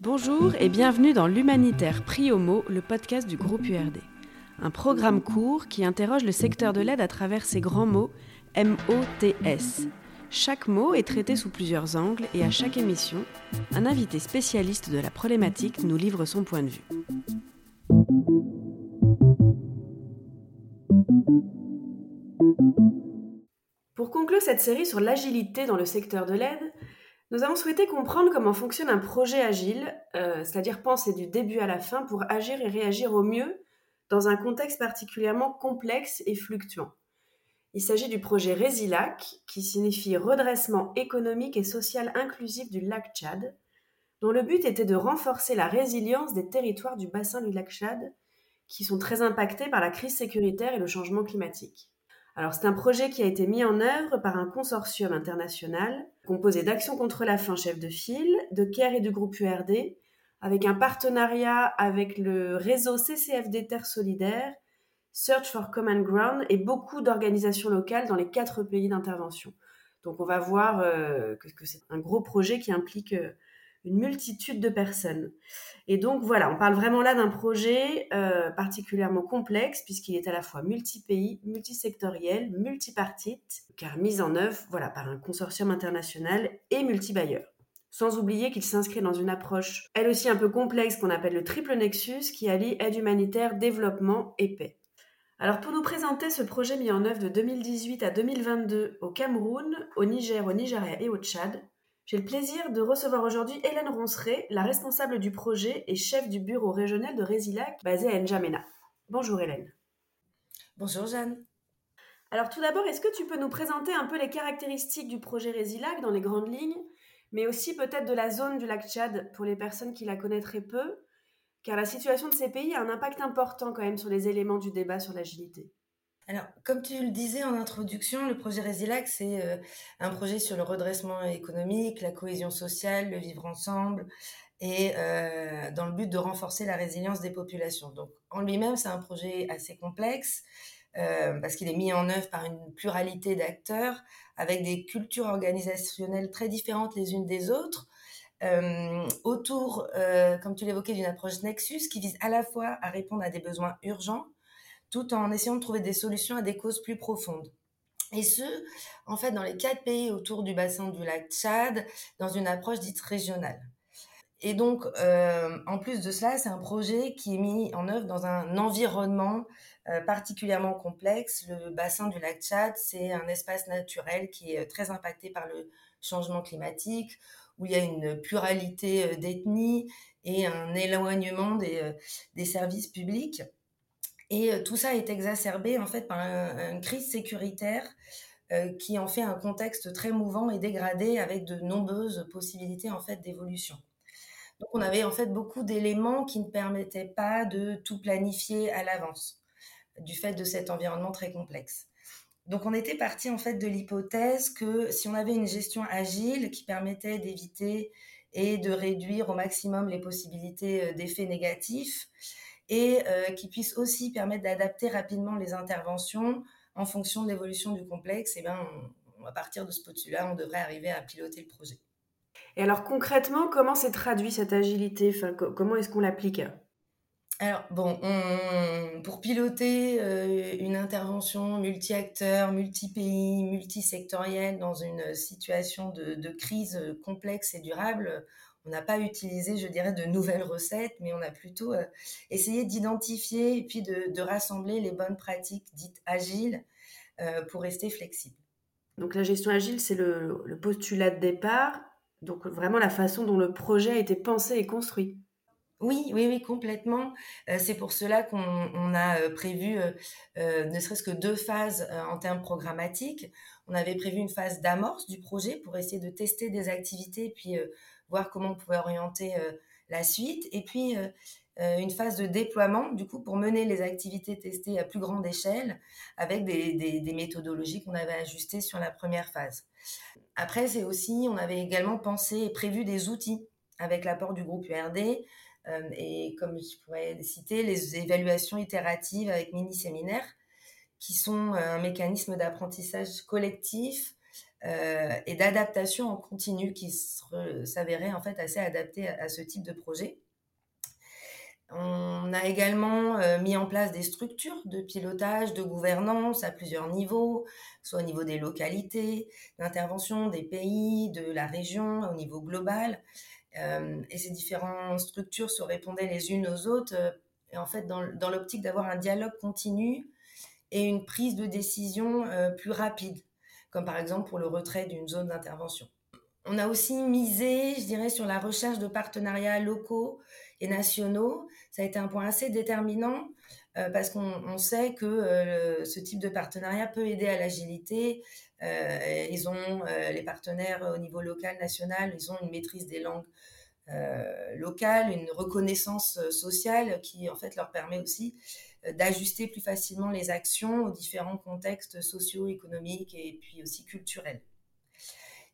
Bonjour et bienvenue dans l'Humanitaire Prix Homo, le podcast du groupe URD. Un programme court qui interroge le secteur de l'aide à travers ses grands mots M-O-T-S. Chaque mot est traité sous plusieurs angles et à chaque émission, un invité spécialiste de la problématique nous livre son point de vue. Pour conclure cette série sur l'agilité dans le secteur de l'aide, nous avons souhaité comprendre comment fonctionne un projet agile, euh, c'est-à-dire penser du début à la fin pour agir et réagir au mieux dans un contexte particulièrement complexe et fluctuant. Il s'agit du projet Résilac, qui signifie redressement économique et social inclusif du lac Tchad, dont le but était de renforcer la résilience des territoires du bassin du lac Tchad, qui sont très impactés par la crise sécuritaire et le changement climatique. Alors c'est un projet qui a été mis en œuvre par un consortium international composé d'Action contre la faim chef de file, de CARE et du groupe URD, avec un partenariat avec le réseau CCFD Terre Solidaire, Search for Common Ground et beaucoup d'organisations locales dans les quatre pays d'intervention. Donc on va voir euh, que, c'est un gros projet qui implique euh, une multitude de personnes. Et donc voilà, on parle vraiment là d'un projet euh, particulièrement complexe puisqu'il est à la fois multi-pays, multisectoriel, multipartite, car mis en œuvre voilà, par un consortium international et multi-bailleur. Sans oublier qu'il s'inscrit dans une approche, elle aussi un peu complexe, qu'on appelle le triple nexus, qui allie aide humanitaire, développement et paix. Alors pour nous présenter ce projet mis en œuvre de 2018 à 2022 au Cameroun, au Niger, au Nigeria et au Tchad, j'ai le plaisir de recevoir aujourd'hui Hélène Ronceret, la responsable du projet et chef du bureau régional de Résilac basé à N'Djamena. Bonjour Hélène. Bonjour Jeanne. Alors tout d'abord, est-ce que tu peux nous présenter un peu les caractéristiques du projet Résilac dans les grandes lignes, mais aussi peut-être de la zone du lac Tchad pour les personnes qui la connaîtraient peu, car la situation de ces pays a un impact important quand même sur les éléments du débat sur l'agilité. Alors, comme tu le disais en introduction, le projet Résilac, c'est euh, un projet sur le redressement économique, la cohésion sociale, le vivre ensemble, et euh, dans le but de renforcer la résilience des populations. Donc, en lui-même, c'est un projet assez complexe, euh, parce qu'il est mis en œuvre par une pluralité d'acteurs, avec des cultures organisationnelles très différentes les unes des autres, autour, comme tu l'évoquais, d'une approche Nexus qui vise à la fois à répondre à des besoins urgents, tout en essayant de trouver des solutions à des causes plus profondes. Et ce, en fait, dans les quatre pays autour du bassin du lac Tchad, dans une approche dite régionale. Et donc, euh, en plus de cela, c'est un projet qui est mis en œuvre dans un environnement euh, particulièrement complexe. Le bassin du lac Tchad, c'est un espace naturel qui est très impacté par le changement climatique, où il y a une pluralité euh, d'ethnies et un éloignement des services publics. Et tout ça est exacerbé en fait par une crise sécuritaire qui en fait un contexte très mouvant et dégradé avec de nombreuses possibilités en fait d'évolution. Donc on avait en fait beaucoup d'éléments qui ne permettaient pas de tout planifier à l'avance du fait de cet environnement très complexe. Donc on était parti en fait de l'hypothèse que si on avait une gestion agile qui permettait d'éviter et de réduire au maximum les possibilités d'effets négatifs, et euh, qui puisse aussi permettre d'adapter rapidement les interventions en fonction de l'évolution du complexe, et eh ben, à partir de ce postulat, on devrait arriver à piloter le projet. Et alors concrètement, comment s'est traduit cette agilité? Enfin, Comment est-ce qu'on l'applique? Alors, bon, pour piloter euh, une intervention multi-acteurs, multi-pays, multi-sectorielle dans une situation de, de, crise complexe et durable, on n'a pas utilisé, je dirais, de nouvelles recettes, mais on a plutôt euh, essayé d'identifier et puis de, rassembler les bonnes pratiques dites agiles euh, pour rester flexible. Donc la gestion agile, c'est le, postulat de départ, donc vraiment la façon dont le projet a été pensé et construit. Oui, oui, oui, complètement. Euh, c'est pour cela qu'on a prévu ne serait-ce que deux phases en termes programmatiques. On avait prévu une phase d'amorce du projet pour essayer de tester des activités, puis voir comment on pouvait orienter euh, la suite. Et puis, euh, euh, une phase de déploiement, du coup, pour mener les activités testées à plus grande échelle avec des, méthodologies qu'on avait ajustées sur la première phase. Après, c'est aussi, on avait également pensé et prévu des outils avec l'apport du groupe URD. et comme je pourrais citer, les évaluations itératives avec mini-séminaires, qui sont un mécanisme d'apprentissage collectif et d'adaptation en continu qui s'avérait en fait assez adapté à, ce type de projet. On a également mis en place des structures de pilotage, de gouvernance à plusieurs niveaux, soit au niveau des localités, d'intervention des pays, de la région, au niveau global. et ces différentes structures se répondaient les unes aux autres, et en fait dans l'optique d'avoir un dialogue continu et une prise de décision plus rapide, comme par exemple pour le retrait d'une zone d'intervention. On a aussi misé, je dirais, sur la recherche de partenariats locaux et nationaux. Ça a été un point assez déterminant euh, parce qu'on sait que euh, ce type de partenariat peut aider à l'agilité. Euh, ils ont les partenaires au niveau local, national, ils ont une maîtrise des langues locales, une reconnaissance sociale qui en fait leur permet aussi d'ajuster plus facilement les actions aux différents contextes socio-économiques et puis aussi culturels.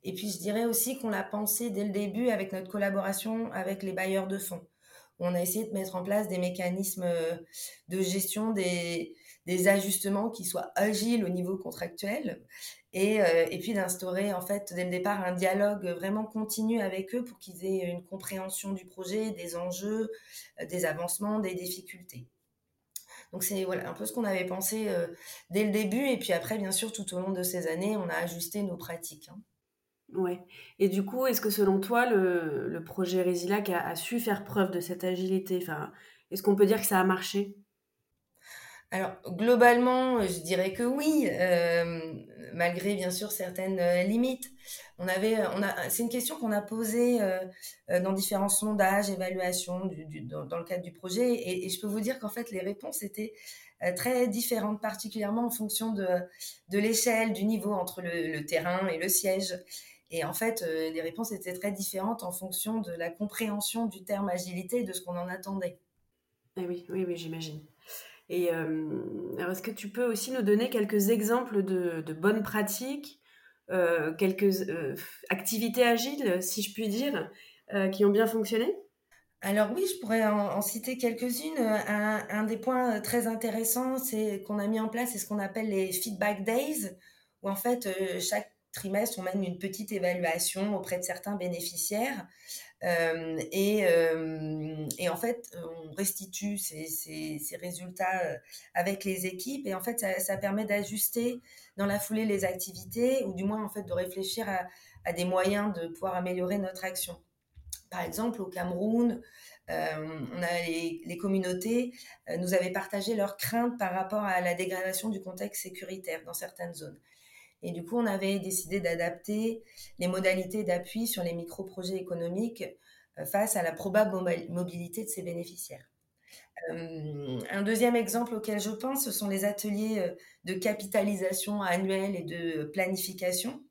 Et puis je dirais aussi qu'on l'a pensé dès le début avec notre collaboration avec les bailleurs de fonds on a essayé de mettre en place des mécanismes euh, de gestion des, ajustements qui soient agiles au niveau contractuel et, euh, et puis d'instaurer en fait dès le départ un dialogue vraiment continu avec eux pour qu'ils aient une compréhension du projet, des enjeux, euh, des avancements, des difficultés. Donc c'est voilà, un peu ce qu'on avait pensé dès le début et puis après bien sûr tout au long de ces années on a ajusté nos pratiques. Hein. Ouais. Et du coup, est-ce que selon toi, le, le projet Resilac a, su faire preuve de cette agilité enfin, Est-ce qu'on peut dire que ça a marché? Alors globalement, je dirais que oui, euh, malgré bien sûr certaines euh, limites. On avait, a, c'est une question qu'on a posée euh, dans différents sondages, évaluations dans, le cadre du projet, et, je peux vous dire qu'en fait les réponses étaient très différentes, particulièrement en fonction de, l'échelle, du niveau entre le, terrain et le siège. Et en fait, euh, les réponses étaient très différentes en fonction de la compréhension du terme agilité et de ce qu'on en attendait. Eh oui, oui, oui, j'imagine. Et euh, alors, est-ce que tu peux aussi nous donner quelques exemples de, bonnes pratiques, euh, quelques activités agiles, si je puis dire, qui ont bien fonctionné? Alors oui, je pourrais en, citer quelques-unes. Un, un, des points très intéressants, c'est qu'on a mis en place ce qu'on appelle les feedback days, où en fait chaque trimestre, on mène une petite évaluation auprès de certains bénéficiaires. Et, en fait, on restitue ces, résultats avec les équipes. Et en fait, ça, permet d'ajuster dans la foulée les activités ou du moins en fait de réfléchir à, des moyens de pouvoir améliorer notre action. Par exemple, au Cameroun, les communautés nous avaient partagé leurs craintes par rapport à la dégradation du contexte sécuritaire dans certaines zones. Et du coup, on avait décidé d'adapter les modalités d'appui sur les micro-projets économiques euh, face à la probable mobilité de ces bénéficiaires. Euh, un deuxième exemple auquel je pense, ce sont les ateliers euh, de capitalisation annuelle et de planification,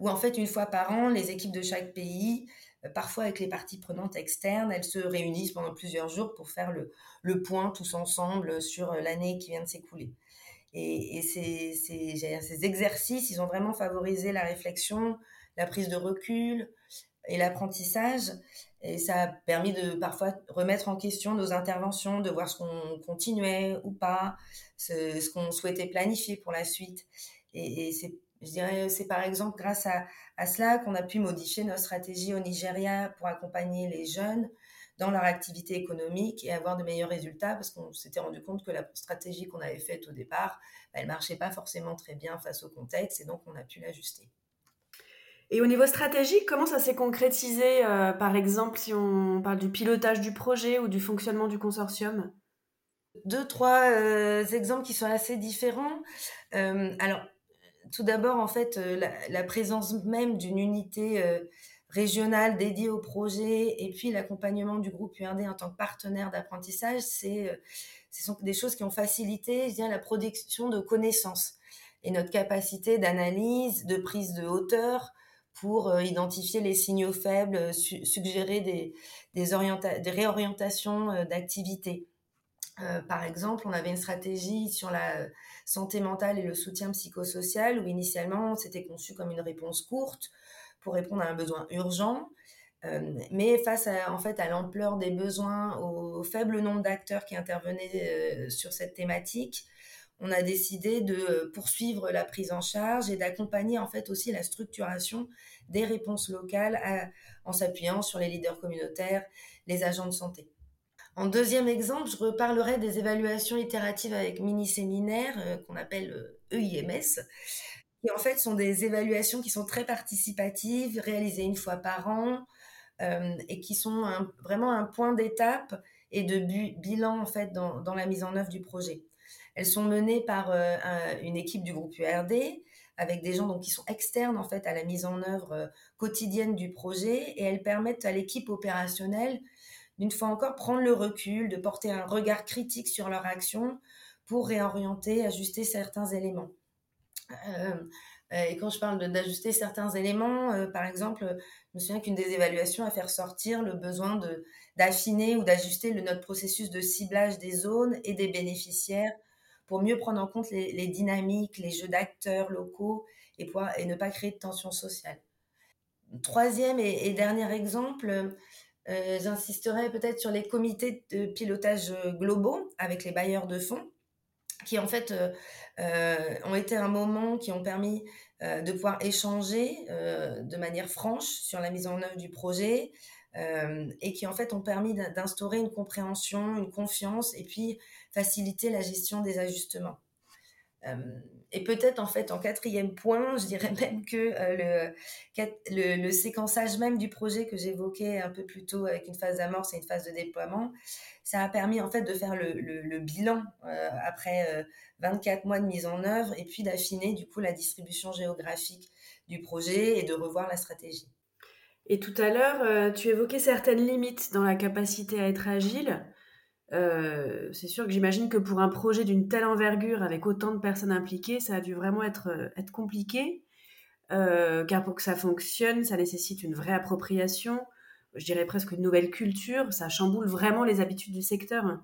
où en fait, une fois par an, les équipes de chaque pays, parfois avec les parties prenantes externes, elles se réunissent pendant plusieurs jours pour faire le point tous ensemble sur l'année qui vient de s'écouler. Et, ces, ces, exercices, ils ont vraiment favorisé la réflexion, la prise de recul et l'apprentissage. Et ça a permis de parfois remettre en question nos interventions, de voir ce qu'on continuait ou pas, ce, qu'on souhaitait planifier pour la suite. Et, c'est, je dirais, c'est par exemple grâce à, à cela qu'on a pu modifier notre stratégie au Nigeria pour accompagner les jeunes dans leur activité économique et avoir de meilleurs résultats parce qu'on s'était rendu compte que la stratégie qu'on avait faite au départ, bah, elle marchait pas forcément très bien face au contexte et donc on a pu l'ajuster. Et au niveau stratégique, comment ça s'est concrétisé, euh, par exemple, si on parle du pilotage du projet ou du fonctionnement du consortium? Deux, trois euh, exemples qui sont assez différents. Euh, alors, tout d'abord, en fait, la, la, présence même d'une unité régional dédié au projet et puis l'accompagnement du groupe URD en tant que partenaire d'apprentissage, c'est euh, ce sont des choses qui ont facilité je la production de connaissances et notre capacité d'analyse, de prise de hauteur pour euh, identifier les signaux faibles, suggérer des, des, des réorientations euh, d'activité. par exemple, on avait une stratégie sur la santé mentale et le soutien psychosocial où initialement c'était conçu comme une réponse courte pour répondre à un besoin urgent. Euh, mais face à, en fait, à l'ampleur des besoins, au, faible nombre d'acteurs qui intervenaient euh, sur cette thématique, on a décidé de poursuivre la prise en charge et d'accompagner en fait aussi la structuration des réponses locales en s'appuyant sur les leaders communautaires, les agents de santé. En deuxième exemple, je reparlerai des évaluations itératives avec mini-séminaires euh, qu'on appelle EIMS, euh, qui en fait sont des évaluations qui sont très participatives, réalisées une fois par an, euh, et qui sont vraiment un point d'étape et de bilan en fait dans, la mise en œuvre du projet. Elles sont menées par une équipe du groupe URD avec des gens donc, qui sont externes en fait à la mise en œuvre quotidienne du projet et elles permettent à l'équipe opérationnelle d'une fois encore, prendre le recul, de porter un regard critique sur leur action pour réorienter, ajuster certains éléments. Euh, et quand je parle d'ajuster certains éléments, euh, par exemple, je me souviens qu'une des évaluations a fait ressortir le besoin d'affiner ou d'ajuster notre processus de ciblage des zones et des bénéficiaires pour mieux prendre en compte les, dynamiques, les jeux d'acteurs locaux et, et ne pas créer de tensions sociales. Troisième et dernier exemple, euh, j'insisterai peut-être sur les comités de pilotage euh, globaux avec les bailleurs de fonds, qui en fait euh, ont été un moment qui ont permis de pouvoir échanger de manière franche sur la mise en œuvre du projet et qui en fait ont permis d'instaurer une compréhension, une confiance et puis faciliter la gestion des ajustements. Euh, et peut-être en fait en quatrième point, je dirais même que euh, le, le, séquençage même du projet que j'évoquais un peu plus tôt avec une phase d'amorce et une phase de déploiement, ça a permis en fait de faire le, le bilan euh, après 24 mois de mise en œuvre et puis d'affiner du coup la distribution géographique du projet et de revoir la stratégie. Et tout à l'heure, tu évoquais certaines limites dans la capacité à être agile. Euh, c'est sûr que j'imagine que pour un projet d'une telle envergure, avec autant de personnes impliquées, ça a dû vraiment être, euh, être compliqué. Euh, car pour que ça fonctionne, ça nécessite une vraie appropriation, je dirais presque une nouvelle culture, ça chamboule vraiment les habitudes du secteur.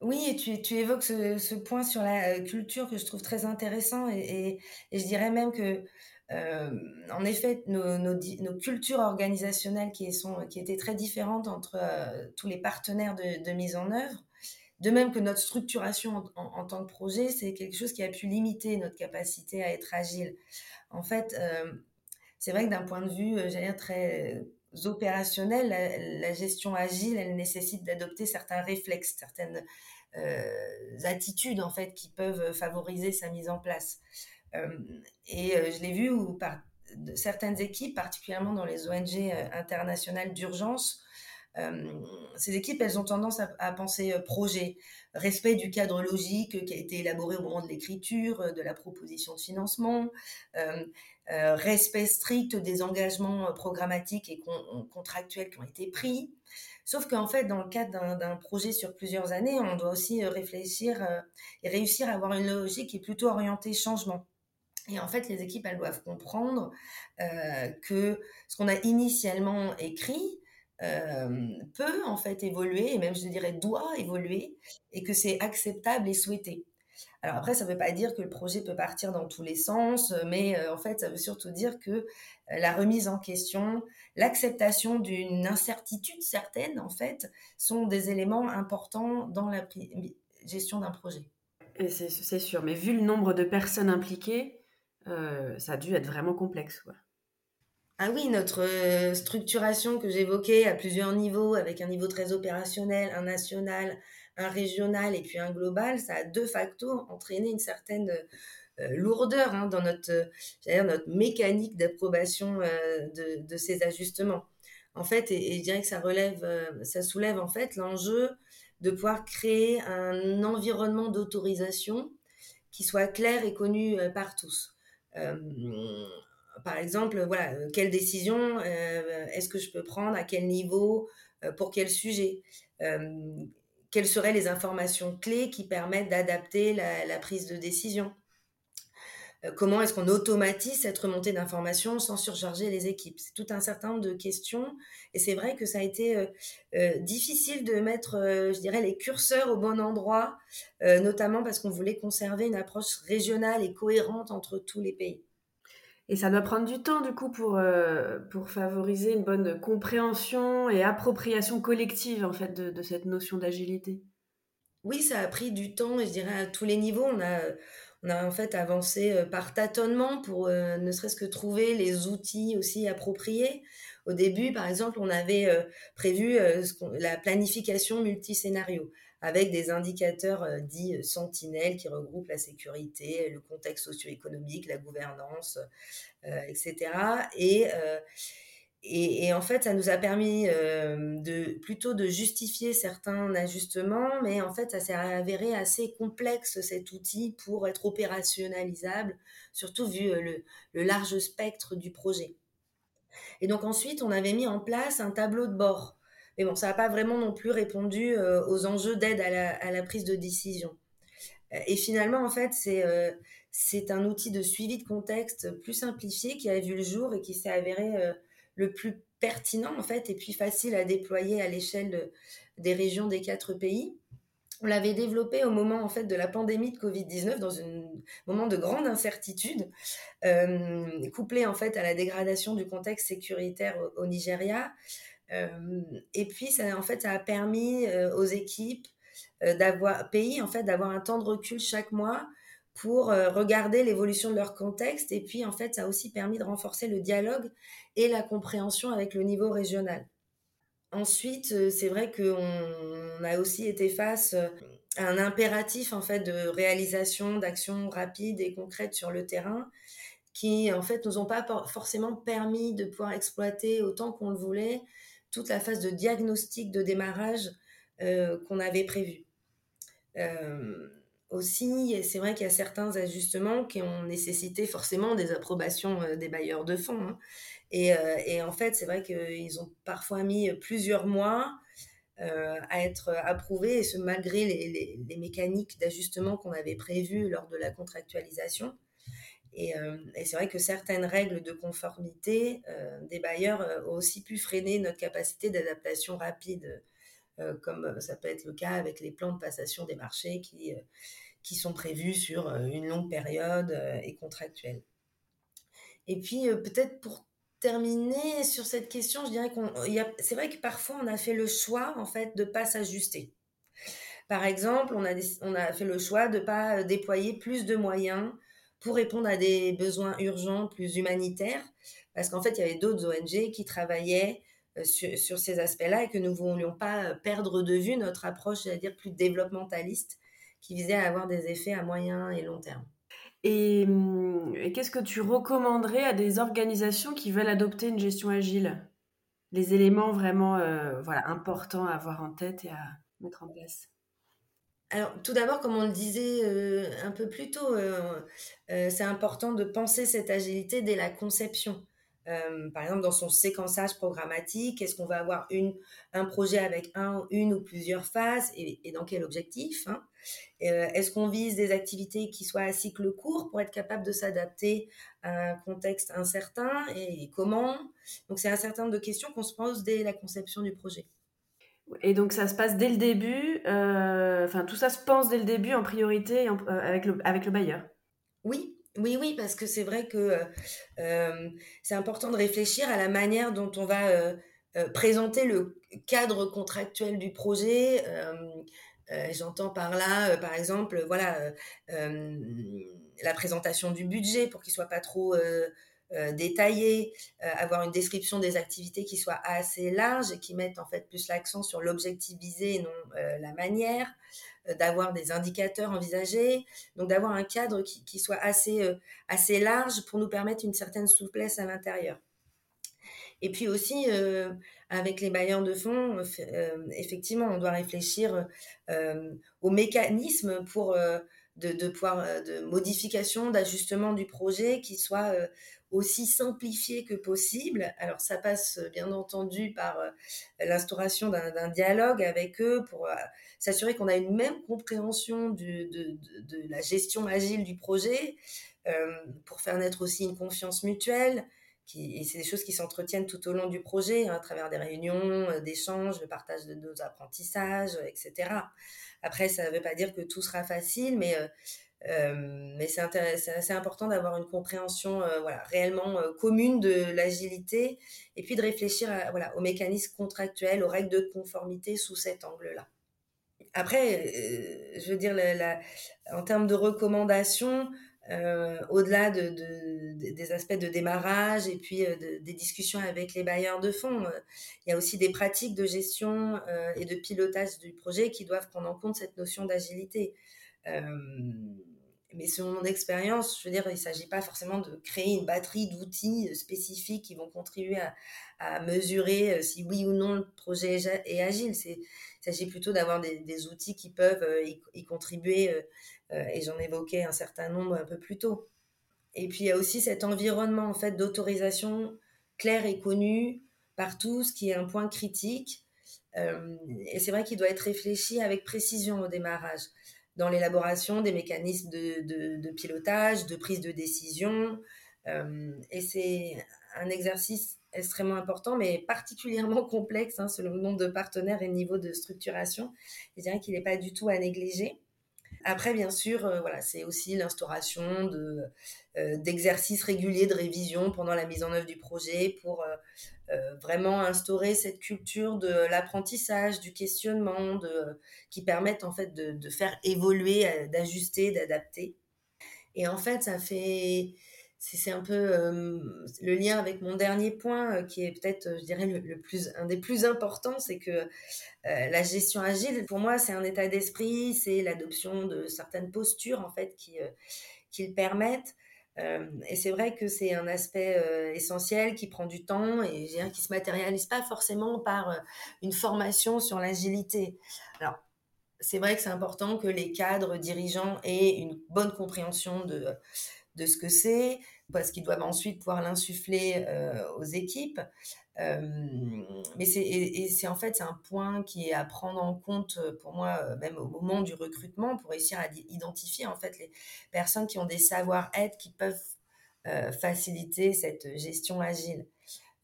Oui, et tu, tu évoques ce, point sur la culture que je trouve très intéressant, et je dirais même que euh, en effet, nos, cultures organisationnelles qui, étaient très différentes entre euh, tous les partenaires de, mise en œuvre, de même que notre structuration en, tant que projet, c'est quelque chose qui a pu limiter notre capacité à être agile. En fait, euh, c'est vrai que d'un point de vue, très opérationnel, la, gestion agile, elle nécessite d'adopter certains réflexes, certaines attitudes, en fait, qui peuvent favoriser sa mise en place. Euh, et euh, je l'ai vu où par, certaines équipes, particulièrement dans les ONG euh, internationales d'urgence, ces équipes, elles ont tendance à, penser projet, respect du cadre logique qui a été élaboré au moment de l'écriture, de la proposition de financement, respect strict des engagements programmatiques et contractuels qui ont été pris. Sauf qu'en fait, dans le cadre d'un projet sur plusieurs années, on doit aussi réfléchir et réussir à avoir une logique qui est plutôt orientée changement. Et en fait, les équipes, elles doivent comprendre euh, que ce qu'on a initialement écrit euh, peut en fait évoluer, et même je dirais doit évoluer, et que c'est acceptable et souhaité. Alors après, ça ne veut pas dire que le projet peut partir dans tous les sens, mais euh, en fait, ça veut surtout dire que la remise en question, l'acceptation d'une incertitude certaine, en fait, sont des éléments importants dans la gestion d'un projet. C'est sûr, mais vu le nombre de personnes impliquées, euh, ça a dû être vraiment complexe. Ah oui, notre euh, structuration que j'évoquais à plusieurs niveaux, avec un niveau très opérationnel, un national, un régional et puis un global, ça a de facto entraîné une certaine euh, lourdeur hein, dans notre, notre mécanique d'approbation de, ces ajustements. En fait, et, je dirais que ça relève, ça soulève en fait l'enjeu de pouvoir créer un environnement d'autorisation qui soit clair et connu par tous. Euh, par exemple, voilà, euh, quelle décision euh, est-ce que je peux prendre, à quel niveau, pour quel sujet Quelles seraient les informations clés qui permettent d'adapter la, prise de décision? Comment est-ce qu'on automatise cette remontée d'informations sans surcharger les équipes? C'est tout un certain nombre de questions et c'est vrai que ça a été difficile de mettre, je dirais, les curseurs au bon endroit, notamment parce qu'on voulait conserver une approche régionale et cohérente entre tous les pays. Et ça doit prendre du temps, du coup, pour, pour favoriser une bonne compréhension et appropriation collective, en fait, de, de cette notion d'agilité. Oui, ça a pris du temps, et je dirais à tous les niveaux. On a, on a en fait avancé par tâtonnement pour ne serait-ce que trouver les outils aussi appropriés. Au début, par exemple, on avait prévu la planification multiscénario avec des indicateurs dits sentinelles qui regroupent la sécurité, le contexte socio-économique, la gouvernance, etc. Et et, en fait, ça nous a permis euh, de plutôt de justifier certains ajustements, mais en fait, ça s'est avéré assez complexe cet outil pour être opérationnalisable, surtout vu euh, le, large spectre du projet. Et donc ensuite, on avait mis en place un tableau de bord. Mais bon, ça n'a pas vraiment non plus répondu euh, aux enjeux d'aide à la, prise de décision. Et finalement, en fait, c'est c'est un outil de suivi de contexte plus simplifié qui a vu le jour et qui s'est avéré le plus pertinent en fait et puis facile à déployer à l'échelle des régions des quatre pays. On l'avait développé au moment en fait de la pandémie de Covid-19 dans un moment de grande incertitude, euh, couplé en fait à la dégradation du contexte sécuritaire au, Nigeria. Euh, et puis ça en fait a permis euh, aux équipes d'avoir pays en fait d'avoir un temps de recul chaque mois pour euh, regarder l'évolution de leur contexte. Et puis, en fait, ça a aussi permis de renforcer le dialogue et la compréhension avec le niveau régional. Ensuite, euh, c'est vrai qu'on a aussi été face euh, à un impératif en fait de réalisation d'actions rapides et concrètes sur le terrain qui en fait nous ont pas forcément permis de pouvoir exploiter autant qu'on le voulait toute la phase de diagnostic de démarrage qu'on avait prévu aussi, c'est vrai qu'il y a certains ajustements qui ont nécessité forcément des approbations euh, des bailleurs de fonds. Hein. Euh, et, en fait, c'est vrai qu'ils ont parfois mis plusieurs mois euh, à être approuvés, et malgré les, mécaniques d'ajustement qu'on avait prévues lors de la contractualisation. Et, c'est vrai que certaines règles de conformité des bailleurs ont aussi pu freiner notre capacité d'adaptation rapide comme ça peut être le cas avec les plans de passation des marchés qui, qui sont prévus sur euh, une longue période euh, et contractuelle. Et puis, euh, peut-être pour terminer sur cette question, je dirais qu'on, c'est vrai que parfois on a fait le choix en fait de pas s'ajuster. Par exemple, on a, on a fait le choix de pas déployer plus de moyens pour répondre à des besoins urgents, plus humanitaires, parce qu'en fait, il y avait d'autres ONG qui travaillaient sur, sur, ces aspects-là et que nous ne voulions pas perdre de vue notre approche, c'est-à-dire plus développementaliste qui visait à avoir des effets à moyen et long terme. Hum, et, qu'est-ce que tu recommanderais à des organisations qui veulent adopter une gestion agile? Les éléments vraiment euh, voilà, importants à avoir en tête et à mettre en place? Alors, tout d'abord, comme on le disait euh, un peu plus tôt, euh, c'est important de penser cette agilité dès la conception. Euh, par exemple, dans son séquençage programmatique, est-ce qu'on va avoir une, un projet avec un, une ou plusieurs phases et, dans quel objectif hein? Euh, Est-ce qu'on vise des activités qui soient à cycle court pour être capable de s'adapter à un contexte incertain et, comment? Donc, c'est un certain nombre de questions qu'on se pose dès la conception du projet. Et donc ça se passe dès le début, euh, enfin tout ça se pense dès le début en priorité avec, le, avec le bailleur? Oui, oui, oui, parce que c'est vrai que euh, euh, c'est important de réfléchir à la manière dont on va euh, présenter le cadre contractuel du projet. J'entends par là, par exemple, voilà, la présentation du budget pour qu'il soit pas trop détaillé, avoir une description des activités qui soit assez large et qui mette en fait plus l'accent sur l'objectif visé et non la manière. Euh, d'avoir des indicateurs envisagés, donc d'avoir un cadre qui, soit assez, euh, assez large pour nous permettre une certaine souplesse à l'intérieur. Et puis aussi, euh, avec les bailleurs de fonds, effectivement, on doit réfléchir aux mécanismes de, de modification, d'ajustement du projet qui soit aussi simplifié que possible. Alors ça passe bien entendu par l'instauration d'un dialogue avec eux pour s'assurer qu'on a une même compréhension de, la gestion agile du projet, euh, pour faire naître aussi une confiance mutuelle. Et c'est des choses qui s'entretiennent tout au long du projet, hein, à travers des réunions, euh, d'échanges, le partage de nos apprentissages, etc. Après, ça ne veut pas dire que tout sera facile, mais, euh, mais c'est assez important d'avoir une compréhension voilà, réellement commune de l'agilité et puis de réfléchir voilà, aux mécanismes contractuels, aux règles de conformité sous cet angle-là. après, euh, je veux dire, en termes de recommandations, euh, au-delà de, des aspects de démarrage et puis des discussions avec les bailleurs de fonds, il y a aussi des pratiques de gestion et de pilotage du projet qui doivent prendre en compte cette notion d'agilité mais selon mon expérience, je veux dire, il ne s'agit pas forcément de créer une batterie d'outils euh, spécifiques qui vont contribuer à, mesurer euh, si oui ou non le projet est agile. Il s'agit plutôt d'avoir des, outils qui peuvent euh, y, contribuer, et j'en évoquais un certain nombre un peu plus tôt. Et puis il y a aussi cet environnement en fait d'autorisation clair et connu par tous, qui est un point critique. et c'est vrai qu'il doit être réfléchi avec précision au démarrage dans l'élaboration des mécanismes de, pilotage, de prise de décision. Euh, et c'est un exercice extrêmement important, mais particulièrement complexe hein, selon le nombre de partenaires et le niveau de structuration. Je dirais qu'il n'est pas du tout à négliger. Après, bien sûr, euh, voilà, c'est aussi l'instauration de, euh, d'exercices réguliers de révision pendant la mise en œuvre du projet pour euh, vraiment instaurer cette culture de l'apprentissage, du questionnement, de, qui permettent en fait de, de faire évoluer, d'ajuster, d'adapter. Et en fait, ça fait c'est un peu le lien avec mon dernier point qui est peut-être je dirais le, plus un des plus importants c'est que la gestion agile pour moi c'est un état d'esprit c'est l'adoption de certaines postures en fait qui qui le permettent. Et c'est vrai que c'est un aspect essentiel qui prend du temps et je dirais, qui se matérialise pas forcément par une formation sur l'agilité. Alors c'est vrai que c'est important que les cadres dirigeants aient une bonne compréhension de de ce que c'est, parce qu'ils doivent ensuite pouvoir l'insuffler euh, aux équipes. Euh, mais c'est en fait un point qui est à prendre en compte euh, pour moi même au moment du recrutement pour réussir à identifier en fait les personnes qui ont des savoir-être qui peuvent faciliter cette gestion agile.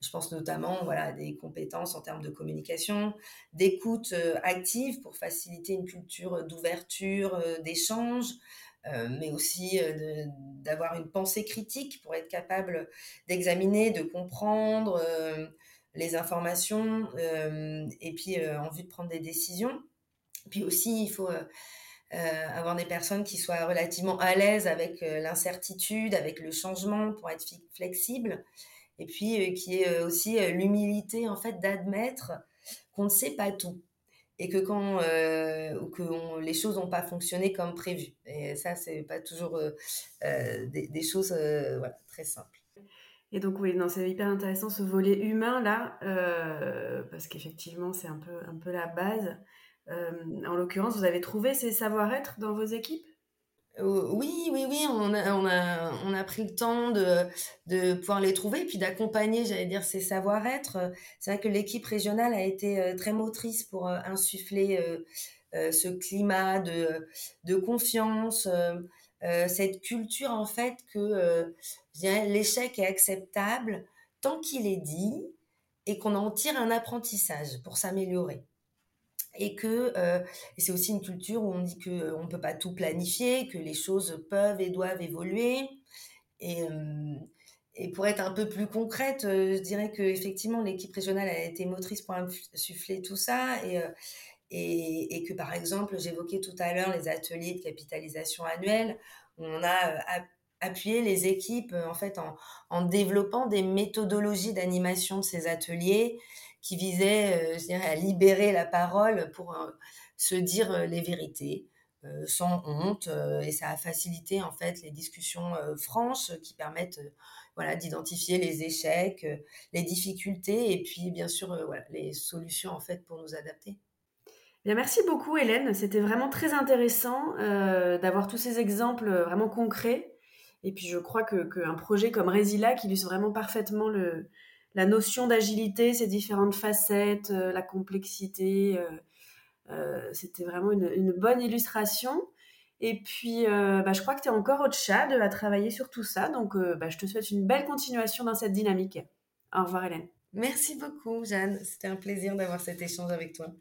Je pense notamment voilà, des compétences en termes de communication, d'écoute active pour faciliter une culture d'ouverture, d'échange, mais aussi euh, d'avoir une pensée critique pour être capable d'examiner, de comprendre euh, les informations et puis en vue de prendre des décisions. Puis aussi, il faut avoir des personnes qui soient relativement à l'aise avec l'incertitude, avec le changement pour être flexible. Et puis, qui est aussi l'humilité, en fait, d'admettre qu'on ne sait pas tout et que quand euh, que les choses n'ont pas fonctionné comme prévu. Et ça, c'est pas toujours euh, euh, des, choses très simples. Et donc oui, c'est hyper intéressant ce volet humain là, parce qu'effectivement c'est un peu, un peu la base. en l'occurrence, vous avez trouvé ces savoir-être dans vos équipes? Oui, oui, oui, on a, pris le temps de, pouvoir les trouver puis d'accompagner, j'allais dire, ces savoir-être. C'est vrai que l'équipe régionale a été euh, très motrice pour euh, insuffler euh, ce climat de, de confiance, cette culture en fait que l'échec est acceptable tant qu'il est dit et qu'on en tire un apprentissage pour s'améliorer et que euh, c'est aussi une culture où on dit qu'on euh, ne peut pas tout planifier, que les choses peuvent et doivent évoluer. Et, euh, pour être un peu plus concrète, je dirais que effectivement l'équipe régionale a été motrice pour insuffler tout ça et, et, que par exemple, j'évoquais tout à l'heure les ateliers de capitalisation annuelle, où on a appuyé les équipes en fait en développant des méthodologies d'animation de ces ateliers qui visait, euh, à libérer la parole pour euh, se dire euh, les vérités. sans honte et ça a facilité en fait les discussions franches qui permettent voilà d'identifier les échecs, les difficultés et puis bien sûr les solutions en fait pour nous adapter. Bien, merci beaucoup Hélène, c'était vraiment très intéressant d'avoir tous ces exemples vraiment concrets. Et puis je crois qu'un projet comme Résilac illustre vraiment parfaitement le, la notion d'agilité, ses différentes facettes, euh, la complexité. Euh, euh, c'était vraiment une, bonne illustration. Et puis, bah, je crois que tu es encore au Tchad à travailler sur tout ça. Donc, bah, je te souhaite une belle continuation dans cette dynamique. Au revoir, Hélène. Merci beaucoup, Jeanne. C'était un plaisir d'avoir cet échange avec toi.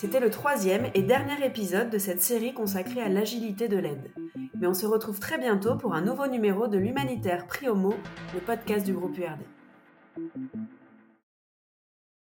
C'était le troisième et dernier épisode de cette série consacrée à l'agilité de l'aide. Mais on se retrouve très bientôt pour un nouveau numéro de l'Humanitaire Prix Homo, le podcast du groupe URD.